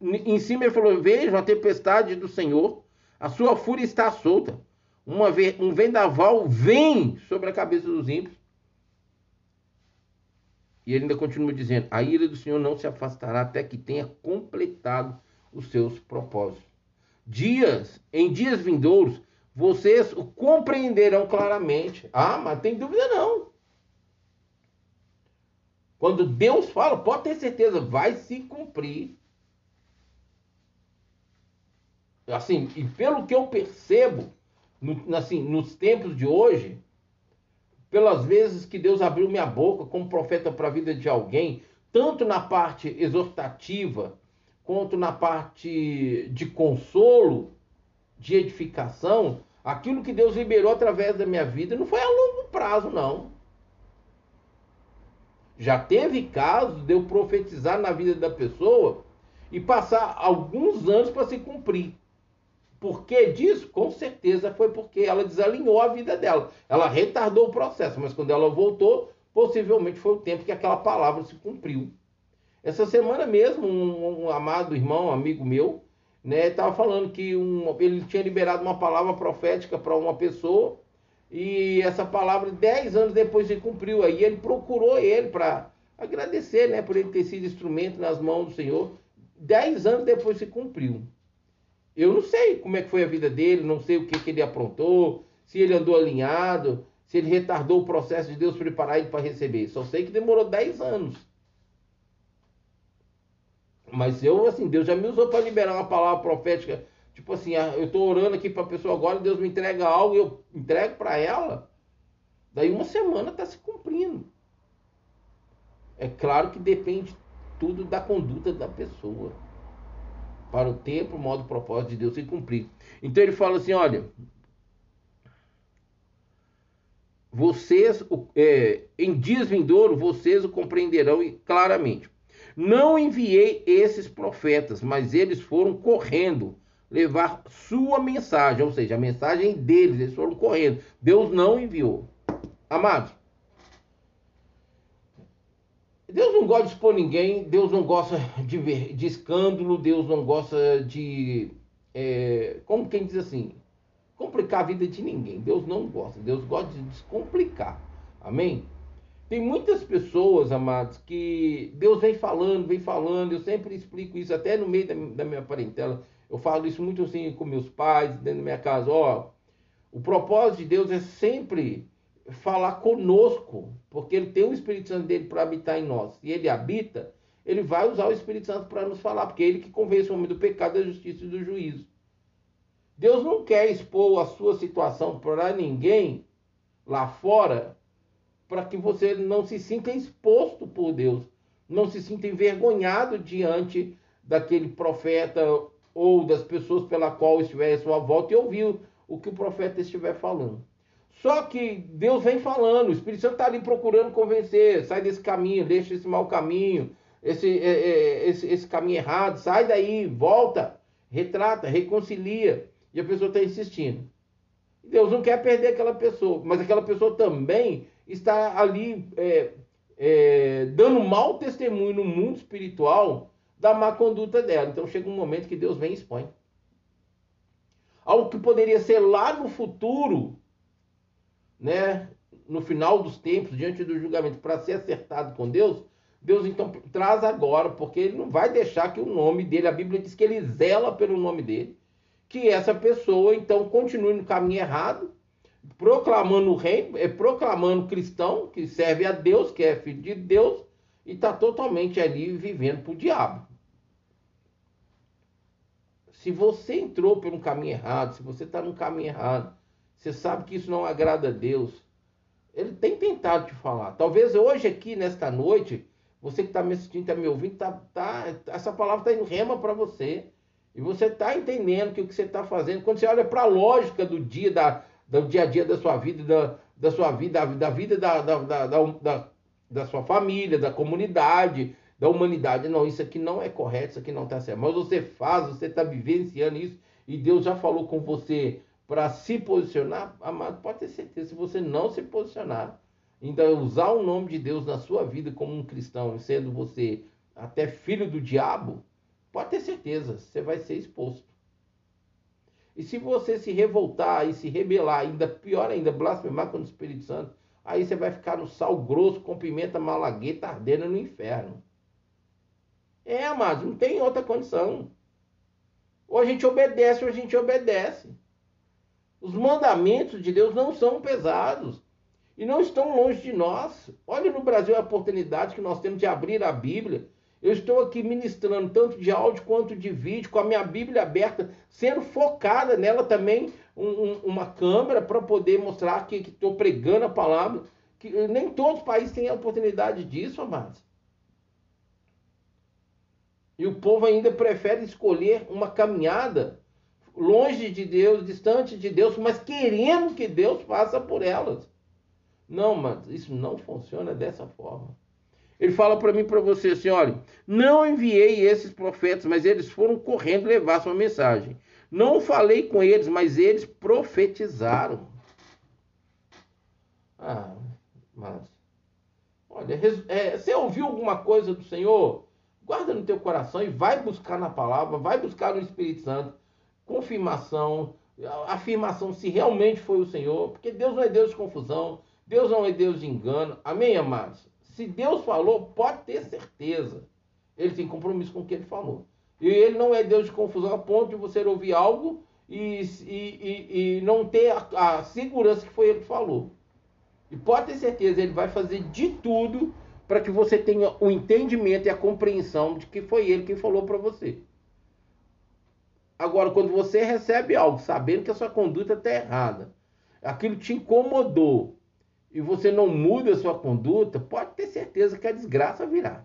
em cima ele falou: Vejam a tempestade do Senhor, a sua fúria está solta. Uma, um vendaval vem sobre a cabeça dos ímpios. E ele ainda continua dizendo: A ira do Senhor não se afastará até que tenha completado os seus propósitos. Dias, em dias vindouros, vocês o compreenderão claramente. Ah, mas tem dúvida não. Quando Deus fala, pode ter certeza, vai se cumprir. Assim, e pelo que eu percebo, no, assim, nos tempos de hoje, pelas vezes que Deus abriu minha boca como profeta para a vida de alguém, tanto na parte exortativa, quanto na parte de consolo, de edificação, aquilo que Deus liberou através da minha vida não foi a longo prazo, não. Já teve casos de eu profetizar na vida da pessoa e passar alguns anos para se cumprir. Por que disso? Com certeza foi porque ela desalinhou a vida dela. Ela retardou o processo, mas quando ela voltou, possivelmente foi o tempo que aquela palavra se cumpriu. Essa semana mesmo, um, um amado irmão, um amigo meu, né, estava falando que um, ele tinha liberado uma palavra profética para uma pessoa e essa palavra, dez anos depois, se cumpriu. Aí ele procurou ele para agradecer né, por ele ter sido instrumento nas mãos do Senhor. Dez anos depois se cumpriu. Eu não sei como é que foi a vida dele, não sei o que, que ele aprontou, se ele andou alinhado, se ele retardou o processo de Deus preparar ele para receber. Só sei que demorou dez anos. Mas eu, assim, Deus já me usou para liberar uma palavra profética Tipo assim, ah, eu estou orando aqui para a pessoa agora, Deus me entrega algo e eu entrego para ela. Daí uma semana está se cumprindo. É claro que depende tudo da conduta da pessoa. Para o tempo, o modo, o propósito de Deus se cumprir. Então ele fala assim: olha, vocês, é, em dias vindouros, vocês o compreenderão claramente. Não enviei esses profetas, mas eles foram correndo levar sua mensagem, ou seja, a mensagem deles, eles foram correndo. Deus não enviou. Amados, Deus não gosta de expor ninguém, Deus não gosta de, de escândalo, Deus não gosta de. É, como quem diz assim? Complicar a vida de ninguém. Deus não gosta, Deus gosta de descomplicar. Amém? Tem muitas pessoas, amados, que Deus vem falando, vem falando, eu sempre explico isso, até no meio da, da minha parentela. Eu falo isso muito assim com meus pais, dentro da minha casa. Ó, o propósito de Deus é sempre falar conosco, porque Ele tem o Espírito Santo dele para habitar em nós. E Ele habita, Ele vai usar o Espírito Santo para nos falar, porque é Ele que convence o homem do pecado, da justiça e do juízo. Deus não quer expor a sua situação para ninguém lá fora, para que você não se sinta exposto por Deus, não se sinta envergonhado diante daquele profeta ou das pessoas pela qual estiver à sua volta e ouvir o que o profeta estiver falando. Só que Deus vem falando, o Espírito Santo está ali procurando convencer, sai desse caminho, deixa esse mau caminho, esse, é, é, esse, esse caminho errado, sai daí, volta, retrata, reconcilia. E a pessoa está insistindo. Deus não quer perder aquela pessoa, mas aquela pessoa também está ali é, é, dando mau testemunho no mundo espiritual da má conduta dela. Então chega um momento que Deus vem e expõe. Algo que poderia ser lá no futuro, né, no final dos tempos, diante do julgamento, para ser acertado com Deus, Deus então traz agora, porque ele não vai deixar que o nome dele, a Bíblia diz que ele zela pelo nome dele, que essa pessoa então continue no caminho errado, proclamando o reino, é proclamando cristão, que serve a Deus, que é filho de Deus, e está totalmente ali vivendo para o diabo. Se você entrou por um caminho errado, se você está num caminho errado, você sabe que isso não agrada a Deus, ele tem tentado te falar. Talvez hoje aqui, nesta noite, você que está me assistindo, está me ouvindo, tá, tá, essa palavra está em rema para você. E você está entendendo que o que você está fazendo, quando você olha para a lógica do dia, da, do dia a dia da sua vida, da, da sua vida, da, da vida da, da, da, da, da sua família, da comunidade, da humanidade. Não, isso aqui não é correto, isso aqui não está certo. Mas você faz, você está vivenciando isso e Deus já falou com você para se posicionar, amado, pode ter certeza, se você não se posicionar, ainda usar o nome de Deus na sua vida como um cristão, sendo você até filho do diabo, pode ter certeza, você vai ser exposto. E se você se revoltar e se rebelar, ainda pior ainda, blasfemar contra o Espírito Santo, aí você vai ficar no sal grosso com pimenta malagueta ardendo no inferno. É, amado, não tem outra condição. Ou a gente obedece ou a gente obedece. Os mandamentos de Deus não são pesados e não estão longe de nós. Olha no Brasil a oportunidade que nós temos de abrir a Bíblia. Eu estou aqui ministrando tanto de áudio quanto de vídeo, com a minha Bíblia aberta, sendo focada nela também um, um, uma câmera para poder mostrar que estou pregando a palavra. Que nem todos os países têm a oportunidade disso, amados. E o povo ainda prefere escolher uma caminhada longe de Deus, distante de Deus, mas querendo que Deus faça por elas. Não, mas isso não funciona dessa forma. Ele fala para mim, para você assim, olha, não enviei esses profetas, mas eles foram correndo levar sua mensagem. Não falei com eles, mas eles profetizaram. Ah, mas, olha, é, você ouviu alguma coisa do Senhor? Guarda no teu coração e vai buscar na palavra, vai buscar no Espírito Santo confirmação, afirmação se realmente foi o Senhor, porque Deus não é Deus de confusão, Deus não é Deus de engano. Amém, amados? Se Deus falou, pode ter certeza. Ele tem compromisso com o que ele falou. E ele não é Deus de confusão a ponto de você ouvir algo e, e, e, e não ter a, a segurança que foi ele que falou. E pode ter certeza, ele vai fazer de tudo para que você tenha o entendimento e a compreensão de que foi ele quem falou para você. Agora, quando você recebe algo sabendo que a sua conduta está errada, aquilo te incomodou e você não muda a sua conduta, pode ter certeza que a desgraça virá.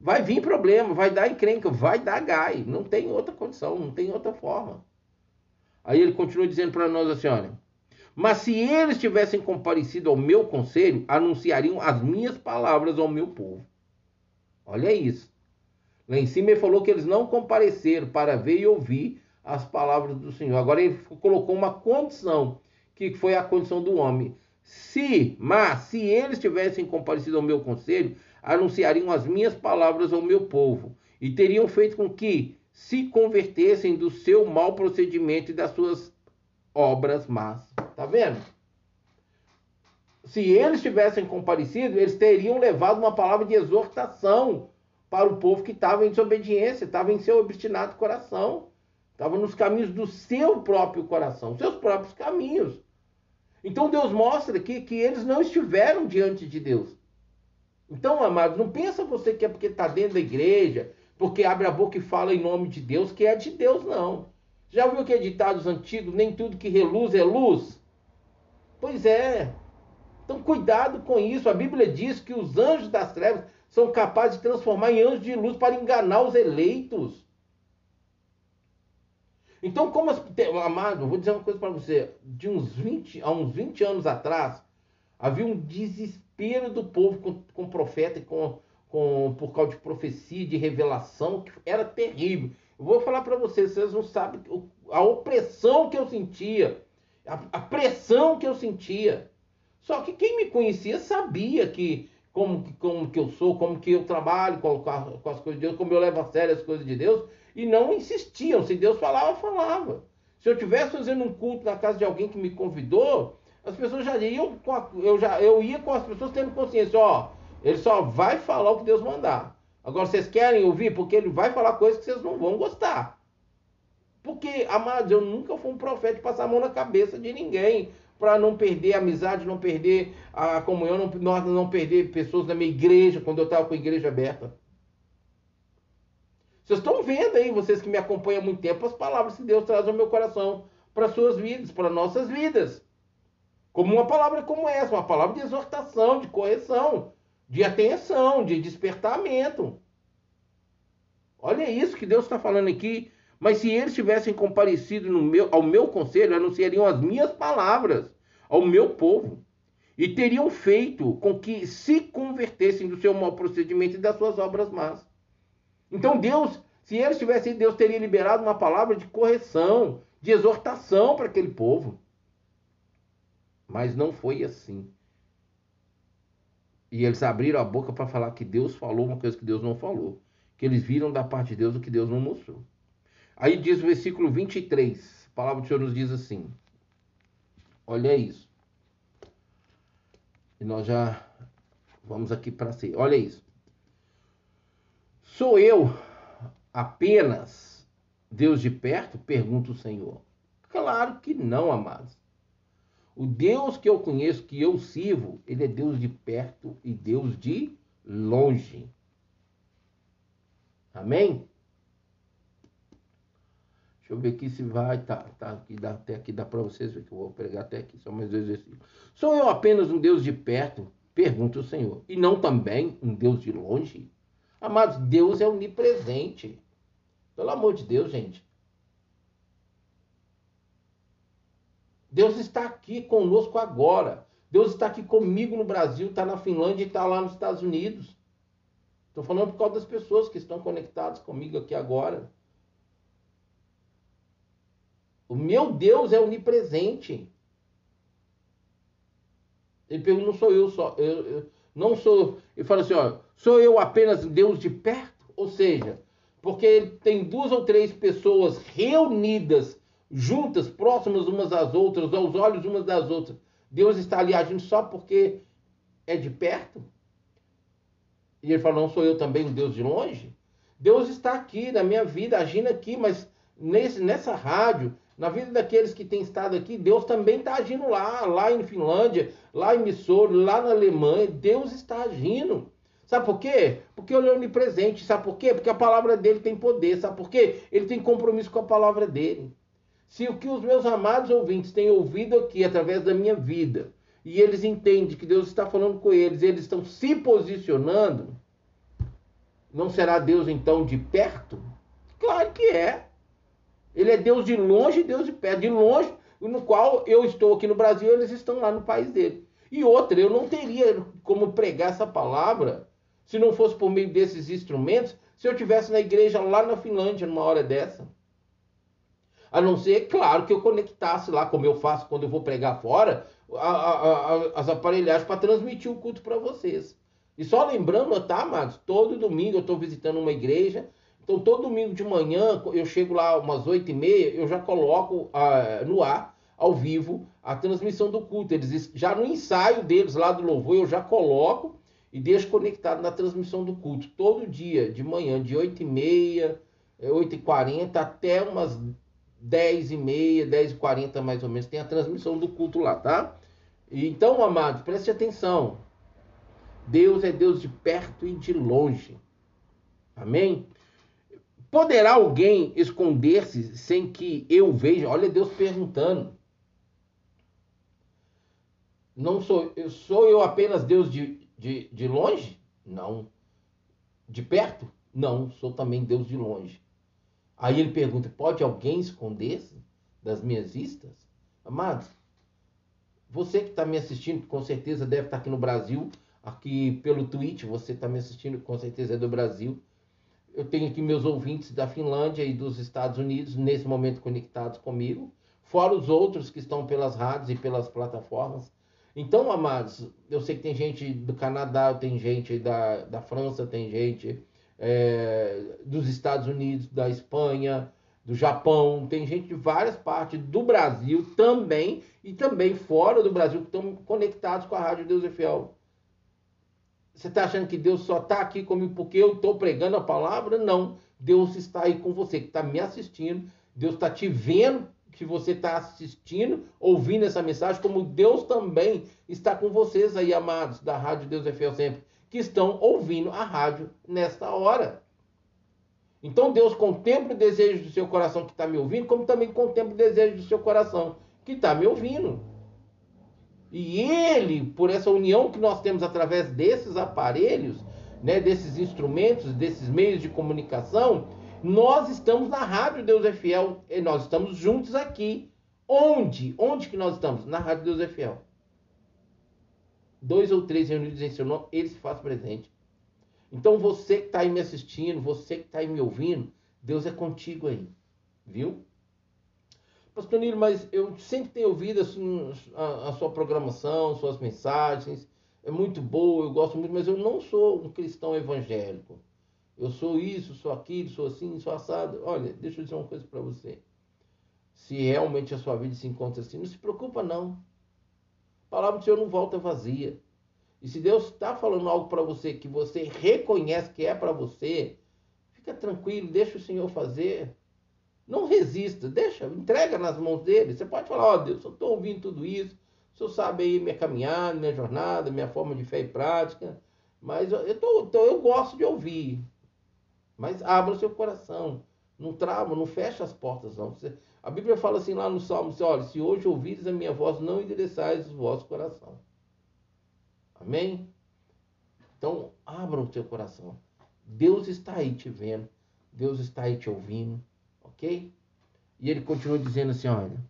Vai vir problema, vai dar encrenca, vai dar gai. Não tem outra condição, não tem outra forma. Aí ele continua dizendo para nós assim: olha. Mas se eles tivessem comparecido ao meu conselho, anunciariam as minhas palavras ao meu povo. Olha isso. Lá em cima ele falou que eles não compareceram para ver e ouvir as palavras do Senhor. Agora ele colocou uma condição, que foi a condição do homem. Se, mas, se eles tivessem comparecido ao meu conselho, anunciariam as minhas palavras ao meu povo e teriam feito com que se convertessem do seu mau procedimento e das suas obras más. Tá vendo? Se eles tivessem comparecido, eles teriam levado uma palavra de exortação para o povo que estava em desobediência, estava em seu obstinado coração, estava nos caminhos do seu próprio coração, seus próprios caminhos. Então Deus mostra aqui que eles não estiveram diante de Deus. Então, amados, não pensa você que é porque está dentro da igreja, porque abre a boca e fala em nome de Deus, que é de Deus, não. Já ouviu que é ditados antigos, nem tudo que reluz é luz? Pois é. Então, cuidado com isso. A Bíblia diz que os anjos das trevas são capazes de transformar em anjos de luz para enganar os eleitos. Então, como as, amado, vou dizer uma coisa para você, de uns 20, há uns 20 anos atrás, havia um desespero do povo com, com profeta e com, com por causa de profecia, de revelação, que era terrível. Vou falar para vocês, vocês não sabem a opressão que eu sentia, a, a pressão que eu sentia. Só que quem me conhecia sabia que como, como que eu sou, como que eu trabalho com, com, as coisas de Deus, como eu levo a sério as coisas de Deus, e não insistiam. Se Deus falava, falava. Se eu estivesse fazendo um culto na casa de alguém que me convidou, as pessoas já iam com a, eu já eu ia com as pessoas tendo consciência, ó, ele só vai falar o que Deus mandar. Agora vocês querem ouvir porque ele vai falar coisas que vocês não vão gostar. Porque, amados, eu nunca fui um profeta de passar a mão na cabeça de ninguém para não perder a amizade, não perder a comunhão, não, não, perder pessoas da minha igreja, quando eu estava com a igreja aberta. Vocês estão vendo aí, vocês que me acompanham há muito tempo, as palavras que Deus traz ao meu coração para suas vidas, para nossas vidas. Como uma palavra como essa, uma palavra de exortação, de correção, de atenção, de despertamento. Olha isso que Deus está falando aqui mas se eles tivessem comparecido meu, ao meu conselho, anunciariam as minhas palavras ao meu povo e teriam feito com que se convertessem do seu mau procedimento e das suas obras más. Então Deus, se eles tivessem, Deus teria liberado uma palavra de correção, de exortação para aquele povo. Mas não foi assim. E eles abriram a boca para falar que Deus falou uma coisa que Deus não falou. Que eles viram da parte de Deus o que Deus não mostrou. Aí diz o versículo 23, a palavra do Senhor nos diz assim: Olha isso. E nós já vamos aqui para ser. Olha isso. Sou eu apenas Deus de perto? Pergunta o Senhor. Claro que não, amados. O Deus que eu conheço, que eu sirvo, ele é Deus de perto e Deus de longe. Amém? Deixa eu ver aqui se vai. Tá, tá aqui, dá, até aqui dá para vocês ver que eu vou pregar até aqui. Só mais dois versículos. Sou eu apenas um Deus de perto? Pergunta o Senhor. E não também um Deus de longe? Amados, Deus é onipresente. Pelo amor de Deus, gente. Deus está aqui conosco agora. Deus está aqui comigo no Brasil, está na Finlândia e está lá nos Estados Unidos. Estou falando por causa das pessoas que estão conectadas comigo aqui agora. O meu Deus é onipresente. Ele pergunta, não sou eu só, eu, eu não sou. Ele fala assim, ó, sou eu apenas Deus de perto? Ou seja, porque tem duas ou três pessoas reunidas, juntas, próximas umas às outras, aos olhos umas das outras. Deus está ali agindo só porque é de perto? E ele fala, não sou eu também um Deus de longe? Deus está aqui na minha vida, agindo aqui, mas nesse, nessa rádio, na vida daqueles que têm estado aqui, Deus também está agindo lá, lá em Finlândia, lá em Missor, lá na Alemanha. Deus está agindo. Sabe por quê? Porque ele é onipresente. Sabe por quê? Porque a palavra dele tem poder. Sabe por quê? Ele tem compromisso com a palavra dele. Se o que os meus amados ouvintes têm ouvido aqui através da minha vida, e eles entendem que Deus está falando com eles, eles estão se posicionando, não será Deus então de perto? Claro que é. Ele é Deus de longe e Deus de perto. De longe, no qual eu estou aqui no Brasil, eles estão lá no país dele. E outra, eu não teria como pregar essa palavra se não fosse por meio desses instrumentos, se eu tivesse na igreja lá na Finlândia numa hora dessa. A não ser, claro, que eu conectasse lá, como eu faço quando eu vou pregar fora, a, a, a, as aparelhagens para transmitir o culto para vocês. E só lembrando, tá, amados? Todo domingo eu estou visitando uma igreja então, todo domingo de manhã, eu chego lá umas oito e meia, eu já coloco ah, no ar, ao vivo, a transmissão do culto. Eles já no ensaio deles lá do louvor, eu já coloco e deixo conectado na transmissão do culto. Todo dia, de manhã, de oito e meia, é, oito quarenta, até umas dez e meia, dez e quarenta mais ou menos, tem a transmissão do culto lá, tá? Então, amados, preste atenção. Deus é Deus de perto e de longe. Amém? Poderá alguém esconder-se sem que eu veja? Olha Deus perguntando. Não sou eu, sou eu apenas Deus de, de, de longe? Não. De perto? Não, sou também Deus de longe. Aí ele pergunta: pode alguém esconder-se das minhas vistas? Amados, você que está me assistindo, com certeza deve estar tá aqui no Brasil, aqui pelo Twitch, você está me assistindo, com certeza é do Brasil eu tenho aqui meus ouvintes da Finlândia e dos Estados Unidos nesse momento conectados comigo, fora os outros que estão pelas rádios e pelas plataformas. Então, amados, eu sei que tem gente do Canadá, tem gente da, da França, tem gente é, dos Estados Unidos, da Espanha, do Japão, tem gente de várias partes do Brasil também e também fora do Brasil que estão conectados com a Rádio Deus é Fiel. Você está achando que Deus só está aqui comigo porque eu estou pregando a palavra? Não. Deus está aí com você, que está me assistindo. Deus está te vendo que você está assistindo, ouvindo essa mensagem, como Deus também está com vocês aí, amados, da Rádio Deus é Fiel Sempre, que estão ouvindo a rádio nesta hora. Então Deus contempla o desejo do seu coração que está me ouvindo, como também contempla o desejo do seu coração que está me ouvindo. E ele, por essa união que nós temos através desses aparelhos, né, desses instrumentos, desses meios de comunicação, nós estamos na Rádio Deus é Fiel, e nós estamos juntos aqui. Onde? Onde que nós estamos? Na Rádio Deus é Fiel. Dois ou três reunidos em seu nome, ele se faz presente. Então você que está aí me assistindo, você que está aí me ouvindo, Deus é contigo aí, viu? Pastor Nilo, mas eu sempre tenho ouvido assim, a, a, sua programação, suas mensagens. É muito boa, eu gosto muito, mas eu não sou um cristão evangélico. Eu sou isso, sou aquilo, sou assim, sou assado. Olha, deixa eu dizer uma coisa para você. Se realmente a sua vida se encontra assim, não se preocupa não. A palavra do Senhor não volta vazia. E se Deus está falando algo para você que você reconhece que é para você, fica tranquilo, deixa o Senhor fazer. Não resista, deixa, entrega nas mãos dele. Você pode falar, ó oh, Deus, eu estou ouvindo tudo isso, o senhor sabe aí minha caminhada, minha jornada, minha forma de fé e prática, mas eu, tô, tô, eu gosto de ouvir. Mas abra o seu coração, Não trava, não fecha as portas, não. Você, a Bíblia fala assim lá no Salmo: assim, olha, se hoje ouvires a minha voz, não endereçais o vosso coração. Amém? Então, abra o teu coração. Deus está aí te vendo. Deus está aí te ouvindo. Ok? E ele continua dizendo assim: olha,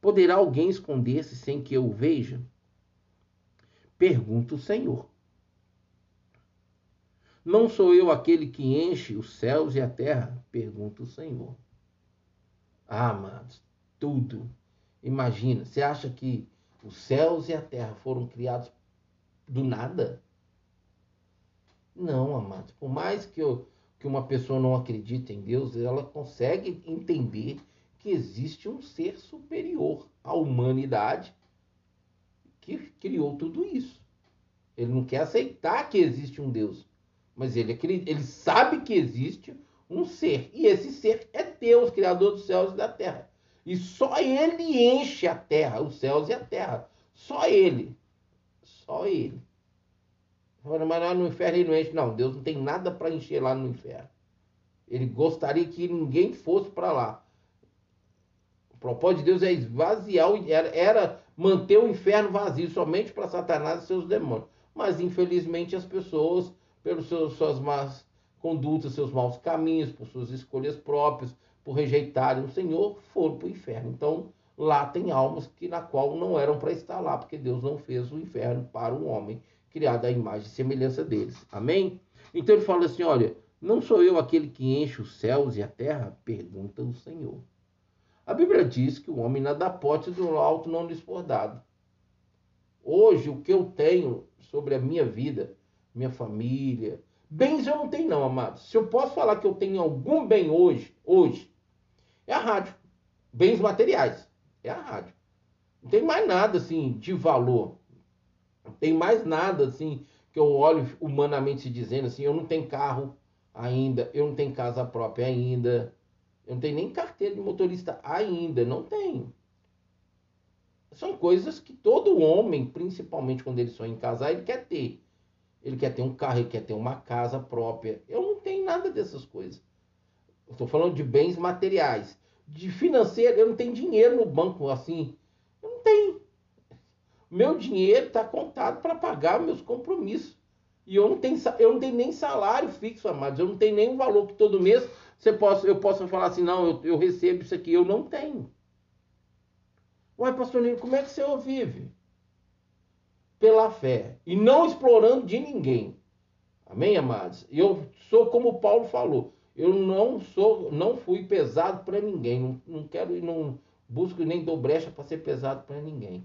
poderá alguém esconder-se sem que eu o veja? Pergunta o Senhor. Não sou eu aquele que enche os céus e a terra? Pergunta o Senhor. Ah, amados, tudo. Imagina, você acha que os céus e a terra foram criados do nada? Não, amados. Por mais que, eu, que uma pessoa não acredite em Deus, ela consegue entender que existe um ser superior à humanidade que criou tudo isso. Ele não quer aceitar que existe um Deus. Mas ele, ele sabe que existe um ser. E esse ser é Deus, Criador dos céus e da terra. E só ele enche a terra, os céus e a terra. Só ele. Só ele. Mas lá no inferno ele não enche. Não, Deus não tem nada para encher lá no inferno. Ele gostaria que ninguém fosse para lá. O propósito de Deus é esvaziar, era, era manter o inferno vazio somente para Satanás e seus demônios. Mas infelizmente as pessoas pelas suas más condutas, seus maus caminhos, por suas escolhas próprias, por rejeitarem o Senhor, foram para o inferno. Então, lá tem almas que na qual não eram para estar lá, porque Deus não fez o inferno para o homem, criado à imagem e semelhança deles. Amém? Então ele fala assim: olha, não sou eu aquele que enche os céus e a terra? Pergunta o Senhor. A Bíblia diz que o homem nada pode do alto não lhes for dado. Hoje, o que eu tenho sobre a minha vida minha família. Bens eu não tenho, não, amados. Se eu posso falar que eu tenho algum bem hoje, hoje, é a rádio. Bens materiais. É a rádio. Não tem mais nada assim de valor. Não tem mais nada assim que eu olho humanamente dizendo assim, eu não tenho carro ainda, eu não tenho casa própria ainda, eu não tenho nem carteira de motorista ainda, não tenho. São coisas que todo homem, principalmente quando ele sonha em casar, ele quer ter. Ele quer ter um carro, ele quer ter uma casa própria. Eu não tenho nada dessas coisas. Estou falando de bens materiais. De financeiro, eu não tenho dinheiro no banco assim. Eu não tenho. Meu dinheiro está contado para pagar meus compromissos. E eu não, tenho, eu não tenho nem salário fixo, amados. Eu não tenho nem um valor que todo mês você possa, eu possa falar assim, não, eu, eu recebo isso aqui. Eu não tenho. Ué, pastor Nilo, como é que você vive? Pela fé e não explorando de ninguém. Amém, amados? Eu sou como Paulo falou. Eu não sou, não fui pesado para ninguém. Não, não quero e não busco nem dou brecha para ser pesado para ninguém.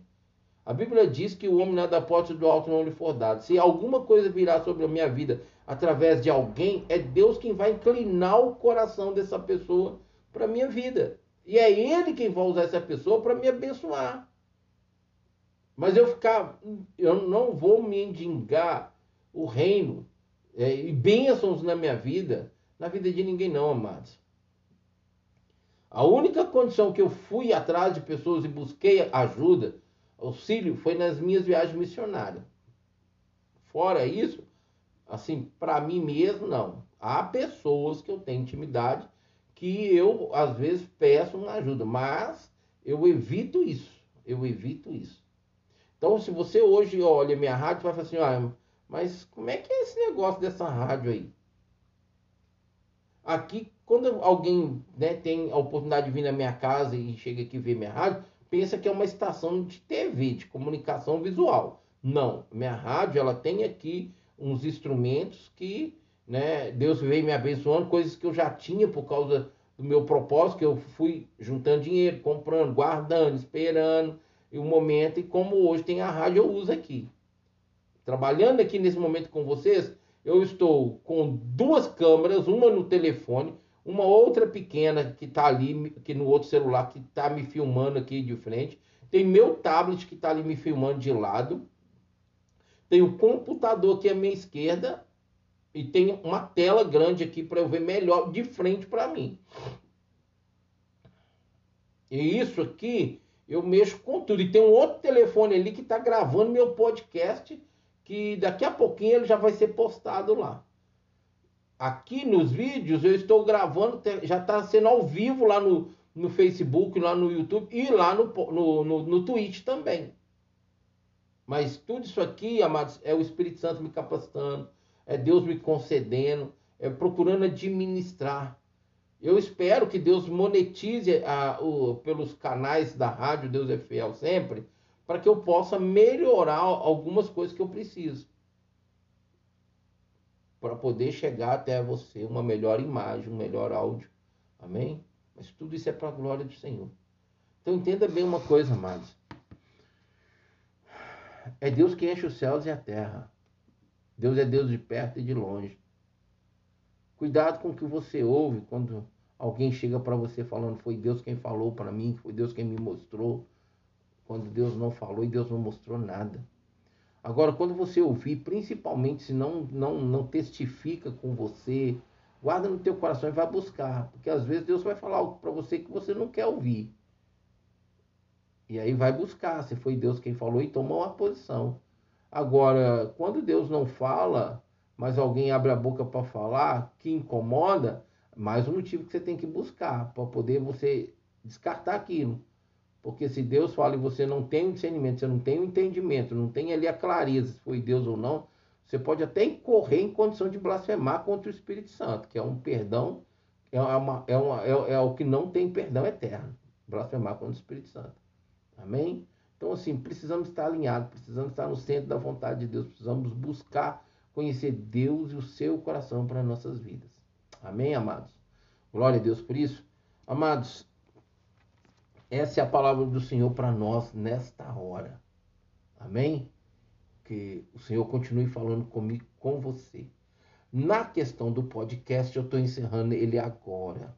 A Bíblia diz que o homem nada pode do alto não lhe for dado. Se alguma coisa virá sobre a minha vida através de alguém, é Deus quem vai inclinar o coração dessa pessoa para a minha vida. E é Ele quem vai usar essa pessoa para me abençoar. Mas eu ficar, eu não vou me endigar o reino é, e bênçãos na minha vida, na vida de ninguém não, amados. A única condição que eu fui atrás de pessoas e busquei ajuda, auxílio, foi nas minhas viagens missionárias. Fora isso, assim, para mim mesmo, não. Há pessoas que eu tenho intimidade que eu, às vezes, peço uma ajuda, mas eu evito isso. Eu evito isso. Então, se você hoje olha minha rádio, vai falar assim, ah, mas como é que é esse negócio dessa rádio aí? Aqui, quando alguém né, tem a oportunidade de vir na minha casa e chega aqui ver minha rádio, pensa que é uma estação de TV, de comunicação visual. Não, minha rádio ela tem aqui uns instrumentos que né, Deus veio me abençoando, coisas que eu já tinha por causa do meu propósito, que eu fui juntando dinheiro, comprando, guardando, esperando e o momento, e como hoje tem a rádio, eu uso aqui. Trabalhando aqui nesse momento com vocês, eu estou com duas câmeras, uma no telefone, uma outra pequena que está ali, que no outro celular, que está me filmando aqui de frente. Tem meu tablet que está ali me filmando de lado. Tem o computador aqui à minha esquerda. E tem uma tela grande aqui para eu ver melhor de frente para mim. E isso aqui eu mexo com tudo. E tem um outro telefone ali que está gravando meu podcast, que daqui a pouquinho ele já vai ser postado lá. aqui nos vídeos eu estou gravando, já está sendo ao vivo lá no, no Facebook, lá no YouTube e lá no, no, no, no Twitch também. Mas tudo isso aqui, amados, é o Espírito Santo me capacitando, é Deus me concedendo, é procurando administrar. Eu espero que Deus monetize a, o, pelos canais da rádio Deus é Fiel sempre, para que eu possa melhorar algumas coisas que eu preciso. Para poder chegar até você uma melhor imagem, um melhor áudio. Amém? Mas tudo isso é para a glória do Senhor. Então entenda bem uma coisa, amados. É Deus que enche os céus e a terra. Deus é Deus de perto e de longe. Cuidado com o que você ouve quando alguém chega para você falando foi Deus quem falou para mim, foi Deus quem me mostrou. Quando Deus não falou e Deus não mostrou nada. Agora, quando você ouvir, principalmente se não, não, não testifica com você, Guarda no teu coração e vai buscar, porque às vezes Deus vai falar algo para você que você não quer ouvir. E aí vai buscar, se foi Deus quem falou e tomou uma posição. Agora, quando Deus não fala, mas alguém abre a boca para falar, que incomoda, mais um motivo que você tem que buscar para poder você descartar aquilo. Porque se Deus fala e você não tem o discernimento, você não tem o entendimento, não tem ali a clareza se foi Deus ou não, você pode até incorrer em condição de blasfemar contra o Espírito Santo, que é um perdão, é, uma, é, uma, é, é o que não tem perdão eterno. Blasfemar contra o Espírito Santo. Amém? Então, assim, precisamos estar alinhados, precisamos estar no centro da vontade de Deus, precisamos buscar conhecer Deus e o seu coração para nossas vidas. Amém, amados? Glória a Deus por isso. Amados, essa é a palavra do Senhor para nós nesta hora. Amém? que o Senhor continue falando comigo, com você. Na questão do podcast, eu estou encerrando ele agora.